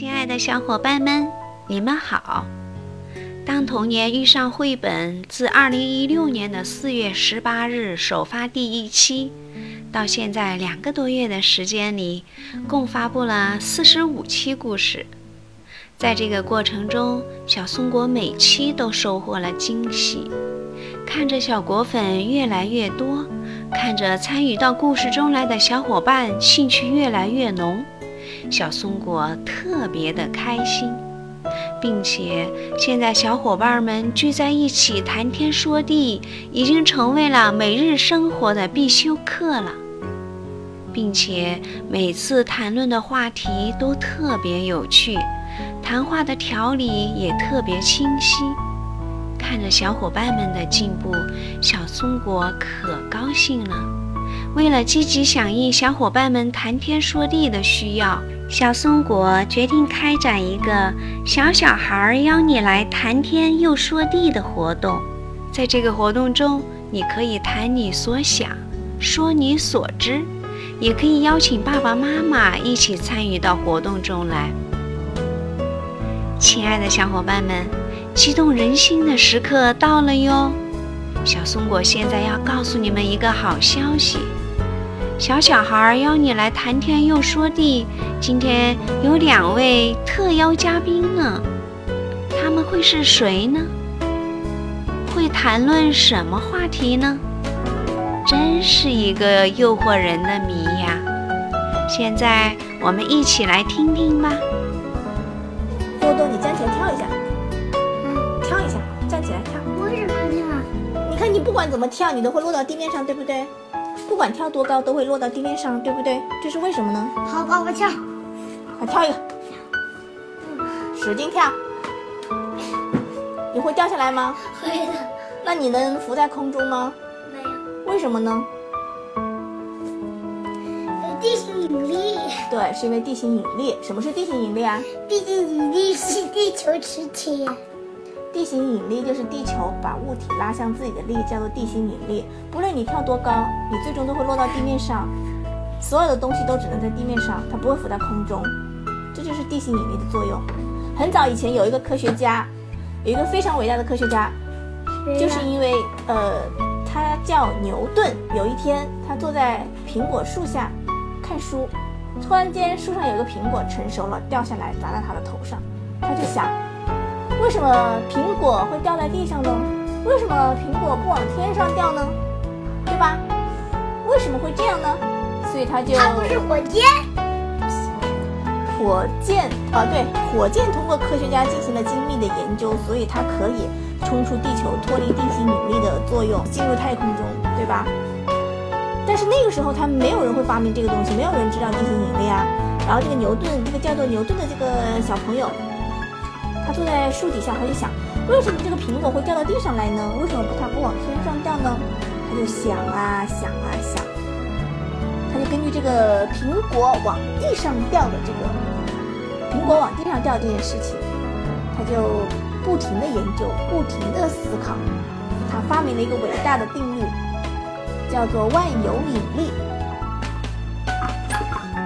亲爱的小伙伴们，你们好！当童年遇上绘本自2016年的4月18日首发第一期，到现在两个多月的时间里，共发布了45期故事。在这个过程中，小松果每期都收获了惊喜。看着小果粉越来越多，看着参与到故事中来的小伙伴兴趣越来越浓。小松果特别的开心，并且现在小伙伴们聚在一起谈天说地，已经成为了每日生活的必修课了，并且每次谈论的话题都特别有趣，谈话的条理也特别清晰。看着小伙伴们的进步，小松果可高兴了。为了积极响应小伙伴们谈天说地的需要，小松果决定开展一个“小小孩邀你来谈天又说地”的活动。在这个活动中，你可以谈你所想，说你所知，也可以邀请爸爸妈妈一起参与到活动中来。亲爱的小伙伴们，激动人心的时刻到了哟！小松果现在要告诉你们一个好消息。小小孩邀你来谈天又说地，今天有两位特邀嘉宾呢，他们会是谁呢？会谈论什么话题呢？真是一个诱惑人的谜呀！现在我们一起来听听吧。多多，你站起来跳一下，嗯，跳一下，站起来跳。为什么跳？你看，你不管怎么跳，你都会落到地面上，对不对？不管跳多高，都会落到地面上，对不对？这是为什么呢？好，爸爸跳，快跳一个，使劲跳。你会掉下来吗？会的。那你能浮在空中吗？没有。为什么呢？地心引力。对，是因为地心引力。什么是地心引力啊？地心引力是地球磁铁。地心引力就是地球把物体拉向自己的力，叫做地心引力。不论你跳多高，你最终都会落到地面上。所有的东西都只能在地面上，它不会浮在空中。这就是地心引力的作用。很早以前有一个科学家，有一个非常伟大的科学家，就是因为呃，他叫牛顿。有一天，他坐在苹果树下看书，突然间树上有一个苹果成熟了，掉下来砸在他的头上，他就想。为什么苹果会掉在地上呢？为什么苹果不往天上掉呢？对吧？为什么会这样呢？所以他就它不是火箭，火箭啊，对，火箭通过科学家进行了精密的研究，所以它可以冲出地球，脱离地心引力的作用，进入太空中，对吧？但是那个时候，他没有人会发明这个东西，没有人知道地心引力啊。然后这个牛顿，这个叫做牛顿的这个小朋友。他坐在树底下，他就想，为什么这个苹果会掉到地上来呢？为什么它不往天上掉呢？他就想啊想啊想，他就根据这个苹果往地上掉的这个苹果往地上掉这件事情，他就不停的研究，不停的思考，他发明了一个伟大的定律，叫做万有引力。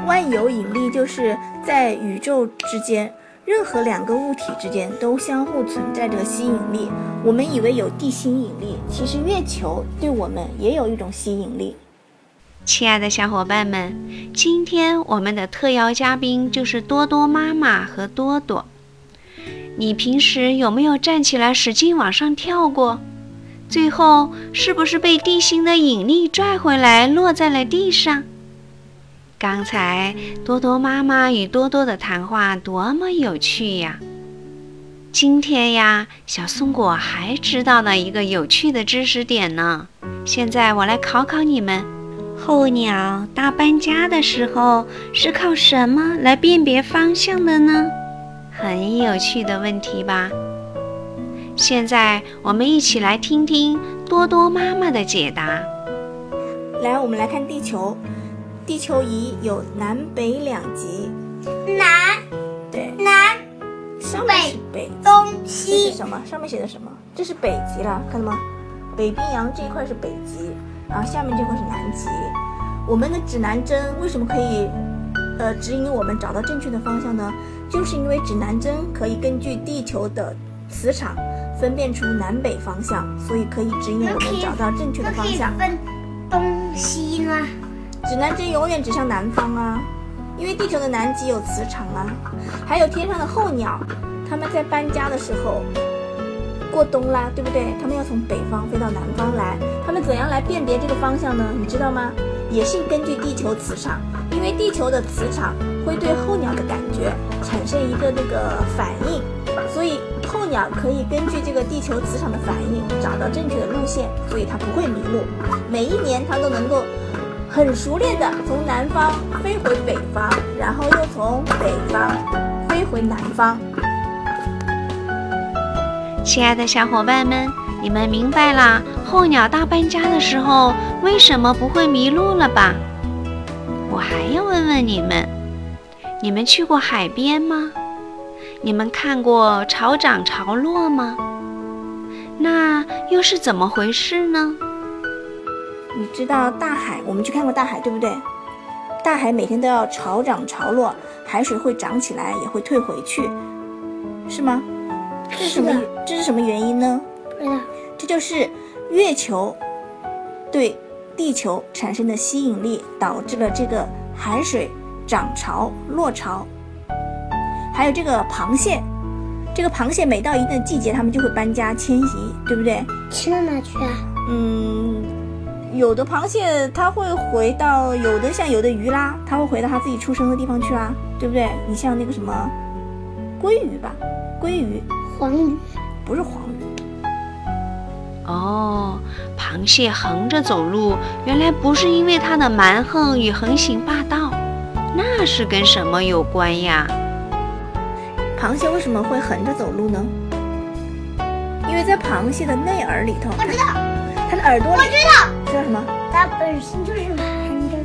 万有引力就是在宇宙之间。任何两个物体之间都相互存在着吸引力。我们以为有地心引力，其实月球对我们也有一种吸引力。亲爱的小伙伴们，今天我们的特邀嘉宾就是多多妈妈和多多。你平时有没有站起来使劲往上跳过？最后是不是被地心的引力拽回来，落在了地上？刚才多多妈妈与多多的谈话多么有趣呀！今天呀，小松果还知道了一个有趣的知识点呢。现在我来考考你们：候鸟大搬家的时候是靠什么来辨别方向的呢？很有趣的问题吧？现在我们一起来听听多多妈妈的解答。来，我们来看地球。地球仪有南北两极，南，对，南，上面是北，东西，这是什么？上面写的什么？这是北极了，看到吗？北冰洋这一块是北极，然后下面这块是南极。我们的指南针为什么可以，呃，指引我们找到正确的方向呢？就是因为指南针可以根据地球的磁场分辨出南北方向，所以可以指引我们找到正确的方向。分东西吗？指南针永远指向南方啊，因为地球的南极有磁场啊。还有天上的候鸟，它们在搬家的时候过冬啦，对不对？它们要从北方飞到南方来，它们怎样来辨别这个方向呢？你知道吗？也是根据地球磁场，因为地球的磁场会对候鸟的感觉产生一个那个反应，所以候鸟可以根据这个地球磁场的反应找到正确的路线，所以它不会迷路。每一年它都能够。很熟练的从南方飞回北方，然后又从北方飞回南方。亲爱的小伙伴们，你们明白了候鸟大搬家的时候为什么不会迷路了吧？我还要问问你们，你们去过海边吗？你们看过潮涨潮落吗？那又是怎么回事呢？你知道大海，我们去看过大海，对不对？大海每天都要潮涨潮落，海水会涨起来，也会退回去，是吗？这是什么？这是什么原因呢？不知道。这就是月球对地球产生的吸引力，导致了这个海水涨潮落潮。还有这个螃蟹，这个螃蟹每到一定的季节，它们就会搬家迁徙，对不对？去到哪去啊？嗯。有的螃蟹它会回到，有的像有的鱼啦，它会回到它自己出生的地方去啊，对不对？你像那个什么鲑鱼吧，鲑鱼，黄鱼，不是黄鱼。哦，螃蟹横着走路，原来不是因为它的蛮横与横行霸道，那是跟什么有关呀？螃蟹为什么会横着走路呢？因为在螃蟹的内耳里头，我知道。它的耳朵里，我知道，知道什么？它本身就是横着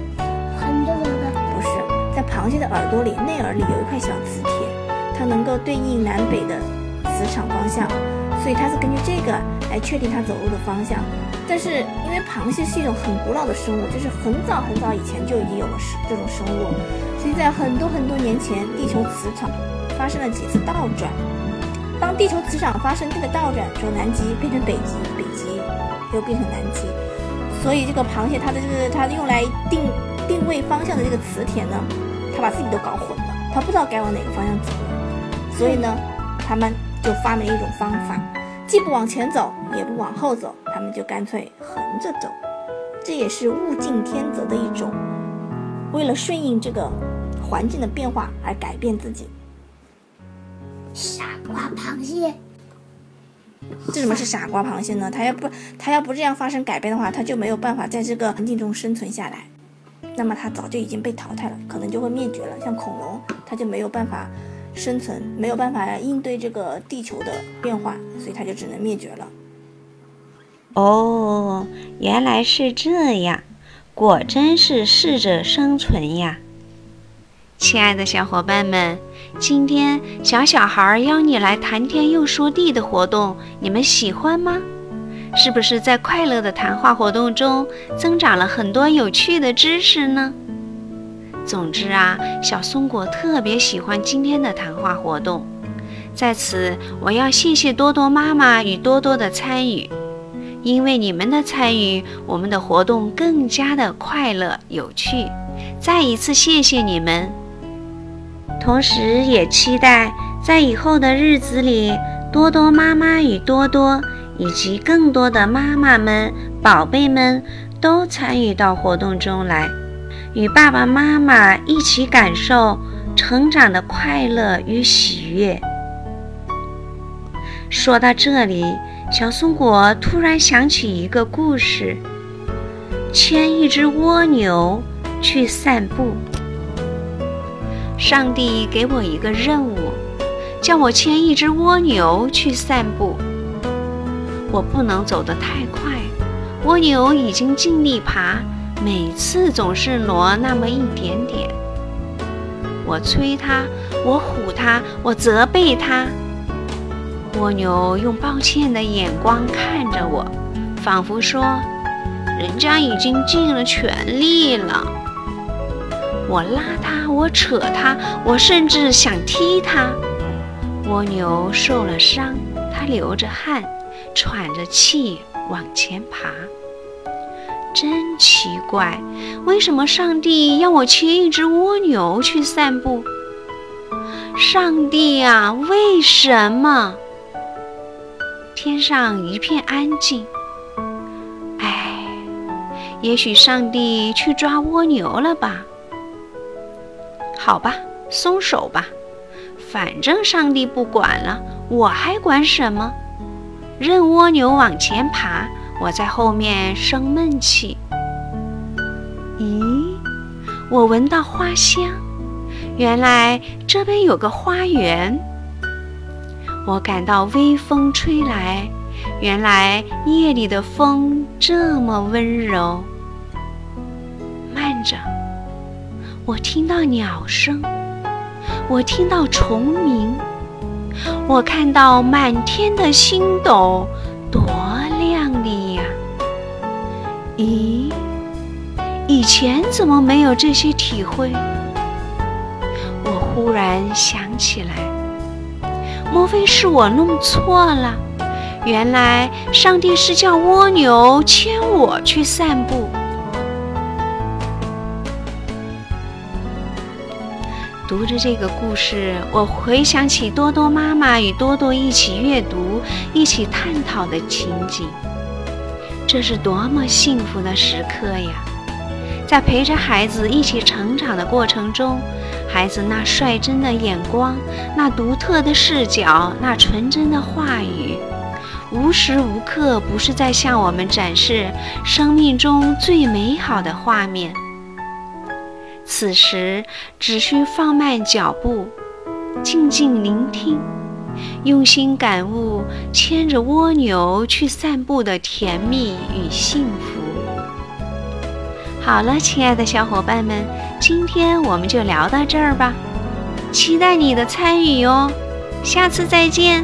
横着走的。不是，在螃蟹的耳朵里，内耳里有一块小磁铁，它能够对应南北的磁场方向，所以它是根据这个来确定它走路的方向。但是因为螃蟹是一种很古老的生物，就是很早很早以前就已经有了这种生物，所以在很多很多年前，地球磁场发生了几次倒转。当地球磁场发生这个倒转，从南极变成北极，北极。又变成南极，所以这个螃蟹它的这个它用来定定位方向的这个磁铁呢，它把自己都搞混了，它不知道该往哪个方向走，所以呢，他们就发明了一种方法，既不往前走，也不往后走，他们就干脆横着走，这也是物竞天择的一种，为了顺应这个环境的变化而改变自己。傻瓜螃蟹。这怎么是傻瓜螃蟹呢？它要不它要不这样发生改变的话，它就没有办法在这个环境中生存下来，那么它早就已经被淘汰了，可能就会灭绝了。像恐龙，它就没有办法生存，没有办法应对这个地球的变化，所以它就只能灭绝了。哦，原来是这样，果真是适者生存呀！亲爱的小伙伴们。今天小小孩邀你来谈天又说地的活动，你们喜欢吗？是不是在快乐的谈话活动中增长了很多有趣的知识呢？总之啊，小松果特别喜欢今天的谈话活动。在此，我要谢谢多多妈妈与多多的参与，因为你们的参与，我们的活动更加的快乐有趣。再一次谢谢你们。同时，也期待在以后的日子里，多多妈妈与多多，以及更多的妈妈们、宝贝们都参与到活动中来，与爸爸妈妈一起感受成长的快乐与喜悦。说到这里，小松果突然想起一个故事：牵一只蜗牛去散步。上帝给我一个任务，叫我牵一只蜗牛去散步。我不能走得太快，蜗牛已经尽力爬，每次总是挪那么一点点。我催它，我唬它，我责备它。蜗牛用抱歉的眼光看着我，仿佛说：“人家已经尽了全力了。”我拉它，我扯它，我甚至想踢它。蜗牛受了伤，它流着汗，喘着气往前爬。真奇怪，为什么上帝要我牵一只蜗牛去散步？上帝啊，为什么？天上一片安静。唉，也许上帝去抓蜗牛了吧？好吧，松手吧，反正上帝不管了，我还管什么？任蜗牛往前爬。我在后面生闷气。咦，我闻到花香，原来这边有个花园。我感到微风吹来，原来夜里的风这么温柔。慢着，我听到鸟声，我听到虫鸣，我看到满天的星斗，多亮丽呀！咦，以前怎么没有这些体会？我忽然想起来，莫非是我弄错了？原来上帝是叫蜗牛牵我去散步。读着这个故事，我回想起多多妈妈与多多一起阅读、一起探讨的情景。这是多么幸福的时刻呀！在陪着孩子一起成长的过程中，孩子那率真的眼光、那独特的视角、那纯真的话语，无时无刻不是在向我们展示生命中最美好的画面。此时，只需放慢脚步，静静聆听。用心感悟牵着蜗牛去散步的甜蜜与幸福。好了，亲爱的小伙伴们，今天我们就聊到这儿吧，期待你的参与哦，下次再见。